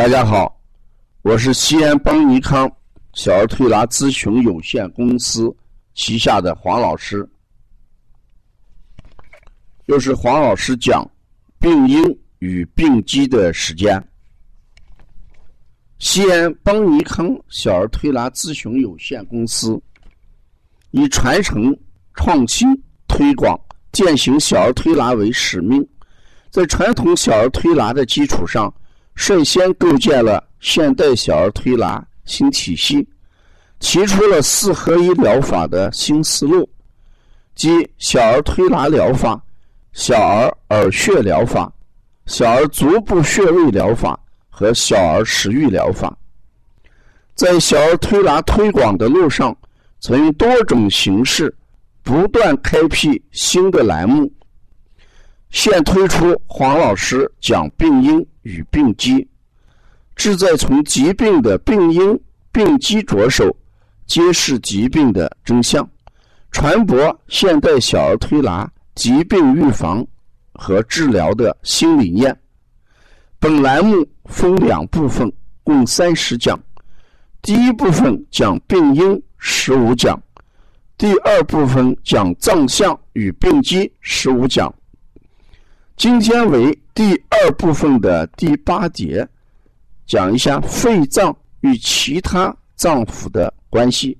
大家好，我是西安邦尼康小儿推拿咨询有限公司旗下的黄老师，又是黄老师讲病因与病机的时间。西安邦尼康小儿推拿咨询有限公司以传承、创新、推广、践行小儿推拿为使命，在传统小儿推拿的基础上。率先构建了现代小儿推拿新体系，提出了四合一疗法的新思路，即小儿推拿疗法、小儿耳穴疗法、小儿足部穴位疗法和小儿食欲疗法。在小儿推拿推广的路上，曾用多种形式不断开辟新的栏目。现推出黄老师讲病因与病机，志在从疾病的病因、病机着手，揭示疾病的真相，传播现代小儿推拿疾病预防和治疗的新理念。本栏目分两部分，共三十讲。第一部分讲病因，十五讲；第二部分讲脏象与病机，十五讲。今天为第二部分的第八节，讲一下肺脏与其他脏腑的关系。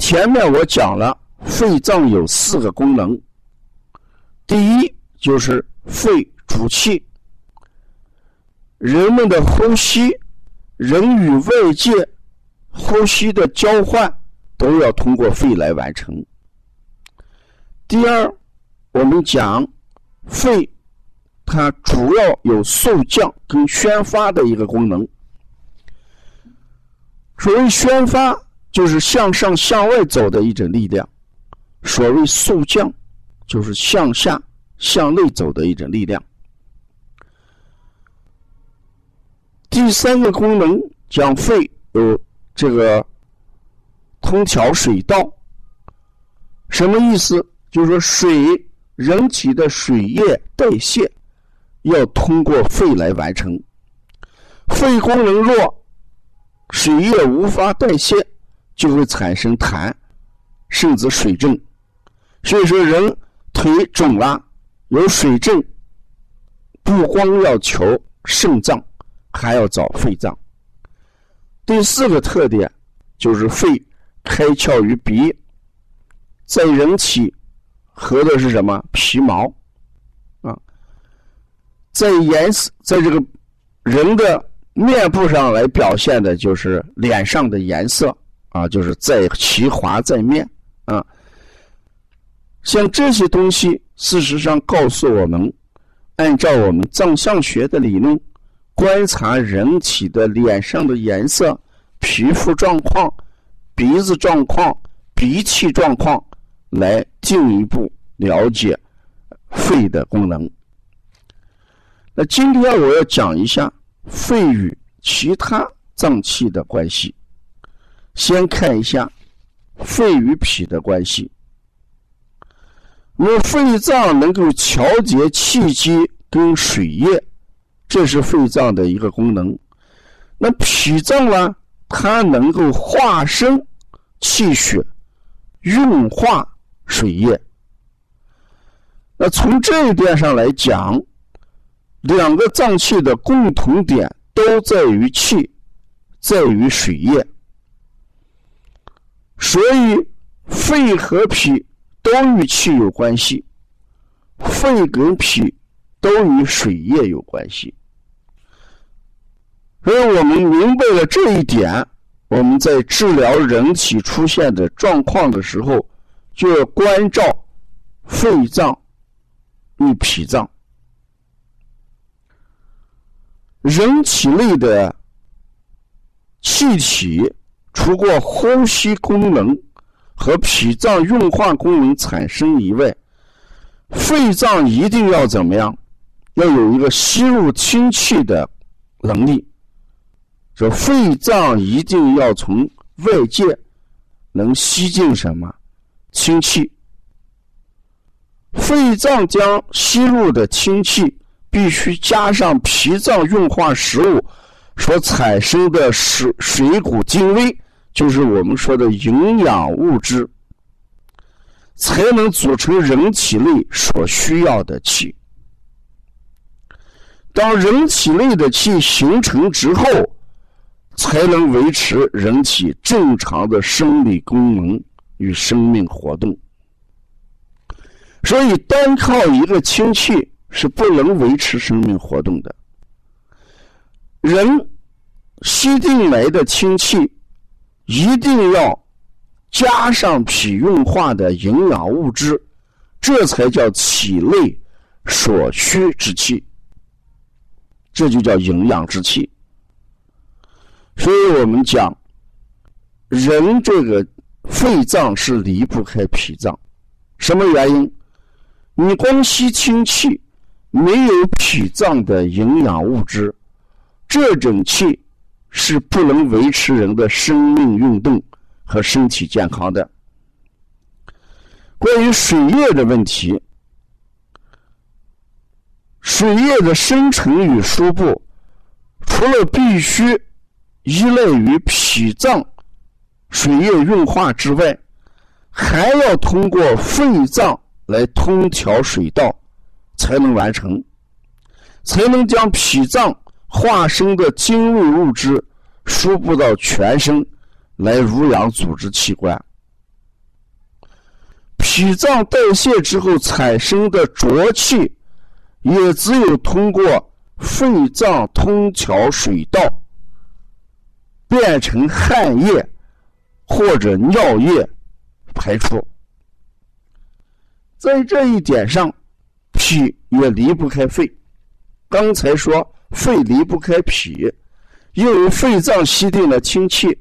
前面我讲了，肺脏有四个功能。第一就是肺主气，人们的呼吸，人与外界呼吸的交换都要通过肺来完成。第二。我们讲肺，它主要有肃降跟宣发的一个功能。所谓宣发，就是向上向外走的一种力量；所谓肃降，就是向下向内走的一种力量。第三个功能讲肺有这个通调水道，什么意思？就是说水。人体的水液代谢要通过肺来完成，肺功能弱，水液无法代谢，就会产生痰，甚至水症。所以说，人腿肿了，有水症，不光要求肾脏，还要找肺脏。第四个特点就是肺开窍于鼻，在人体。合的是什么皮毛啊？在颜色，在这个人的面部上来表现的就是脸上的颜色啊，就是在其华在面啊。像这些东西，事实上告诉我们，按照我们藏象学的理论，观察人体的脸上的颜色、皮肤状况、鼻子状况、鼻气状况。来进一步了解肺的功能。那今天我要讲一下肺与其他脏器的关系。先看一下肺与脾的关系。那么肺脏能够调节气机跟水液，这是肺脏的一个功能。那脾脏呢，它能够化生气血，运化。水液。那从这一点上来讲，两个脏器的共同点都在于气，在于水液。所以，肺和脾都与气有关系，肺跟脾都与水液有关系。所以我们明白了这一点，我们在治疗人体出现的状况的时候。就要关照肺脏与脾脏，人体内的气体，除过呼吸功能和脾脏运化功能产生以外，肺脏一定要怎么样？要有一个吸入氢气的能力。说肺脏一定要从外界能吸进什么？氢气，肺脏将吸入的氢气必须加上脾脏运化食物所产生的水水谷精微，就是我们说的营养物质，才能组成人体内所需要的气。当人体内的气形成之后，才能维持人体正常的生理功能与生命活动。所以，单靠一个氢气是不能维持生命活动的。人吸进来的氢气，一定要加上脾运化的营养物质，这才叫体内所需之气。这就叫营养之气。所以我们讲，人这个肺脏是离不开脾脏，什么原因？你光吸氢气，没有脾脏的营养物质，这种气是不能维持人的生命运动和身体健康的。关于水液的问题，水液的生成与输布，除了必须依赖于脾脏水液运化之外，还要通过肺脏。来通调水道，才能完成，才能将脾脏化生的精微物质输布到全身，来濡养组织器官。脾脏代谢之后产生的浊气，也只有通过肺脏通调水道，变成汗液或者尿液排出。在这一点上，脾也离不开肺。刚才说肺离不开脾，因为肺脏吸进了氢气，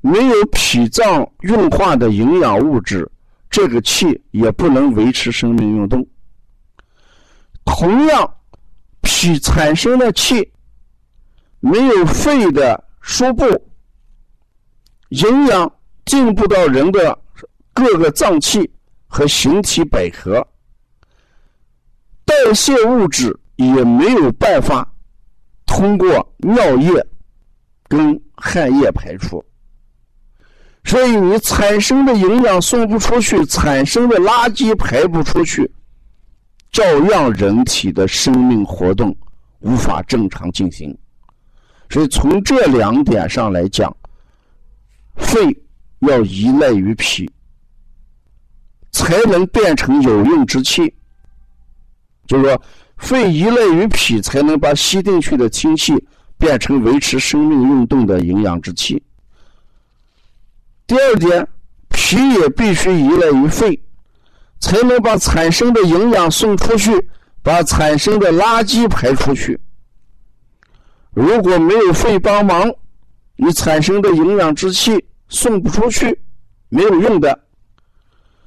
没有脾脏运化的营养物质，这个气也不能维持生命运动。同样，脾产生的气没有肺的输布，营养进不到人的各个脏器。和形体百合，代谢物质也没有办法通过尿液跟汗液排出，所以你产生的营养送不出去，产生的垃圾排不出去，照样人体的生命活动无法正常进行。所以从这两点上来讲，肺要依赖于脾。才能变成有用之气，就是说，肺依赖于脾，才能把吸进去的氢气变成维持生命运动的营养之气。第二点，脾也必须依赖于肺，才能把产生的营养送出去，把产生的垃圾排出去。如果没有肺帮忙，你产生的营养之气送不出去，没有用的。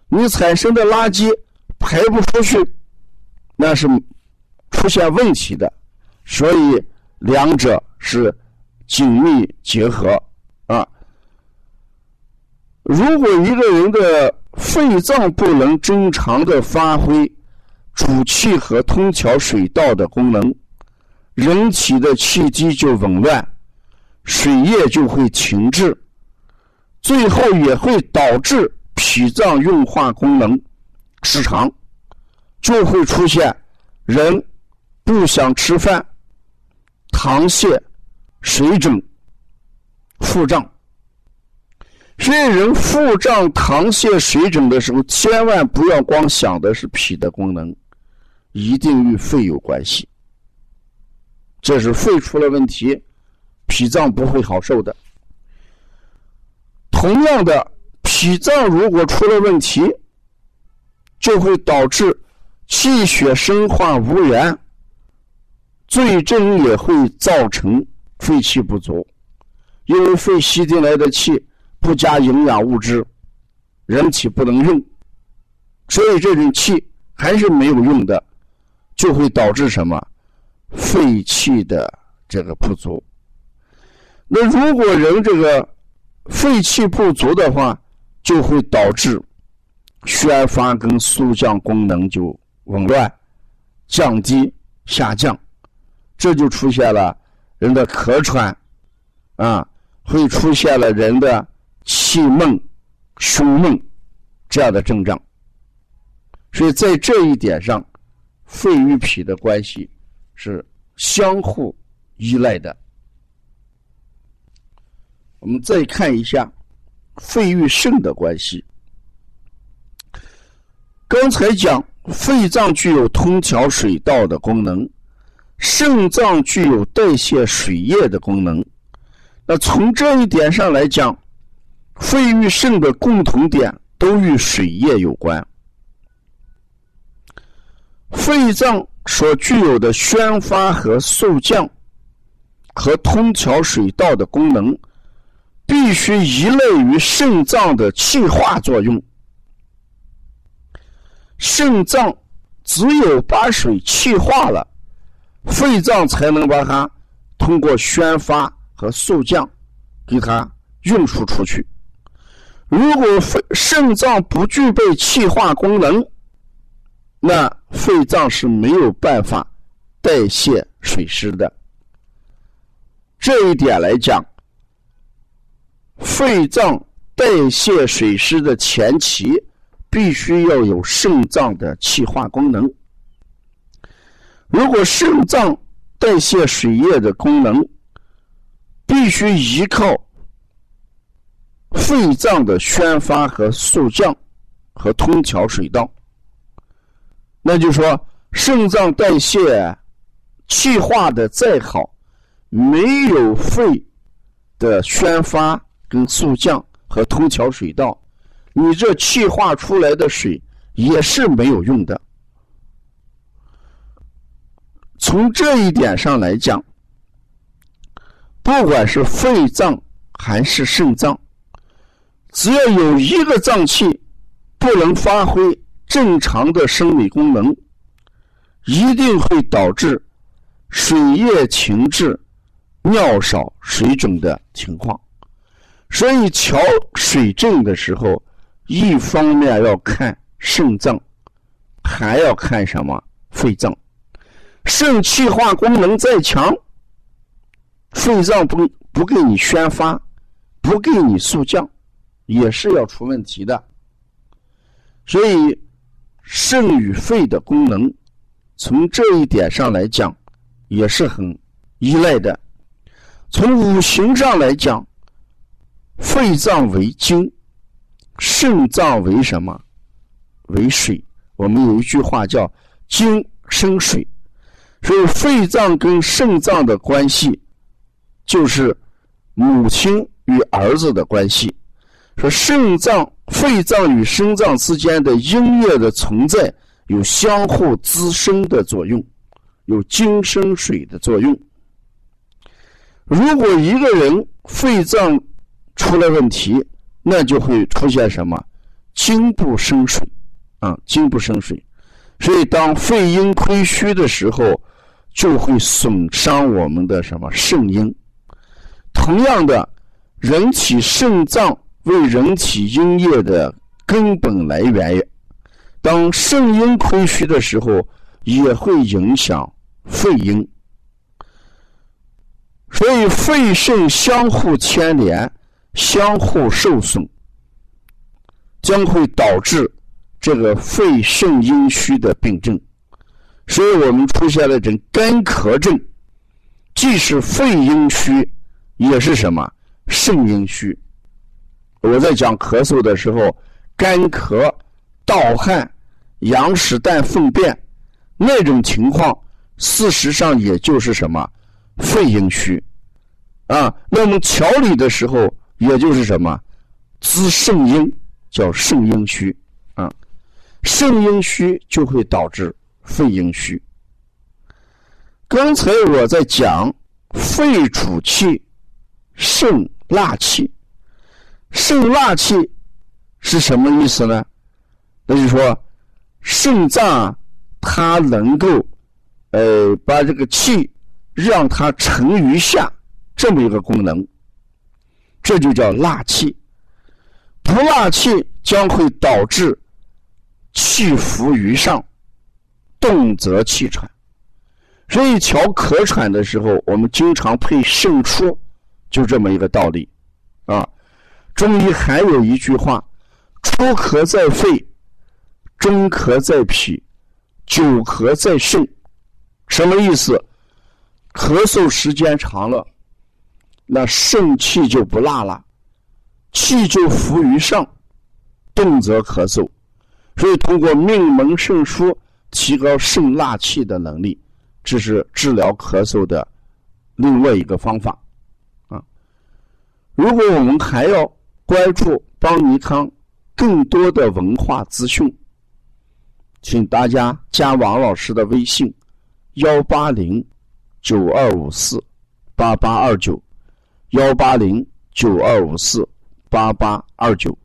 你产生的垃圾排不出去，那是出现问题的，所以两者是紧密结合啊。如果一个人的肺脏不能正常的发挥主气和通调水道的功能，人体的气机就紊乱，水液就会停滞，最后也会导致。脾脏运化功能失常，就会出现人不想吃饭、糖泻、水肿、腹胀。所以，人腹胀、糖泻、水肿的时候，千万不要光想的是脾的功能，一定与肺有关系。这是肺出了问题，脾脏不会好受的。同样的。脾脏如果出了问题，就会导致气血生化无源，最终也会造成肺气不足。因为肺吸进来的气不加营养物质，人体不能用，所以这种气还是没有用的，就会导致什么？肺气的这个不足。那如果人这个肺气不足的话，就会导致宣发跟肃降功能就紊乱、降低、下降，这就出现了人的咳喘，啊，会出现了人的气闷、胸闷这样的症状。所以在这一点上，肺与脾的关系是相互依赖的。我们再看一下肺与肾的关系。刚才讲肺脏具有通调水道的功能，肾脏具有代谢水液的功能。那从这一点上来讲，肺与肾的共同点都与水液有关。肺脏所具有的宣发和肃降和通调水道的功能。必须依赖于肾脏的气化作用。肾脏只有把水气化了，肺脏才能把它通过宣发和肃降给它运输出去。如果肺肾脏不具备气化功能，那肺脏是没有办法代谢水湿的。这一点来讲。肺脏代谢水湿的前期，必须要有肾脏的气化功能。如果肾脏代谢水液的功能必须依靠肺脏的宣发和肃降和通调水道，那就说肾脏代谢气化的再好，没有肺的宣发。跟速降和通调水道，你这气化出来的水也是没有用的。从这一点上来讲，不管是肺脏还是肾脏，只要有一个脏器不能发挥正常的生理功能，一定会导致水液停滞、尿少、水肿的情况。所以调水症的时候，一方面要看肾脏，还要看什么肺脏。肾气化功能再强，肺脏不不给你宣发，不给你速降，也是要出问题的。所以肾与肺的功能，从这一点上来讲，也是很依赖的。从五行上来讲。肺脏为精，肾脏为什么？为水。我们有一句话叫“精生水”，所以肺脏跟肾脏的关系就是母亲与儿子的关系。说肾脏、肺脏与肾脏之间的阴液的存在有相互滋生的作用，有精生水的作用。如果一个人肺脏，出了问题，那就会出现什么？精不生水，啊，精不生水。所以当肺阴亏虚的时候，就会损伤我们的什么肾阴。同样的，人体肾脏为人体阴液的根本来源，当肾阴亏虚的时候，也会影响肺阴。所以肺肾相互牵连。相互受损，将会导致这个肺肾阴虚的病症，所以我们出现了这干咳症，既是肺阴虚，也是什么肾阴虚。我在讲咳嗽的时候，干咳、盗汗、羊屎蛋粪便那种情况，事实上也就是什么肺阴虚啊。那么调理的时候。也就是什么，滋肾阴叫肾阴虚啊，肾阴虚就会导致肺阴虚。刚才我在讲肺主气，肾纳气，肾纳气是什么意思呢？那就是说，肾脏它能够呃把这个气让它沉于下，这么一个功能。这就叫纳气，不纳气将会导致气浮于上，动则气喘。所以调咳喘的时候，我们经常配肾出，就这么一个道理啊。中医还有一句话：初咳在肺，中咳在脾，久咳在肾。什么意思？咳嗽时间长了，那肾气就不纳了，气就浮于上，动则咳嗽。所以通过命门肾腧提高肾纳气的能力，这是治疗咳嗽的另外一个方法啊。如果我们还要关注邦尼康更多的文化资讯，请大家加王老师的微信：幺八零九二五四八八二九，幺八零九二五四八八二九。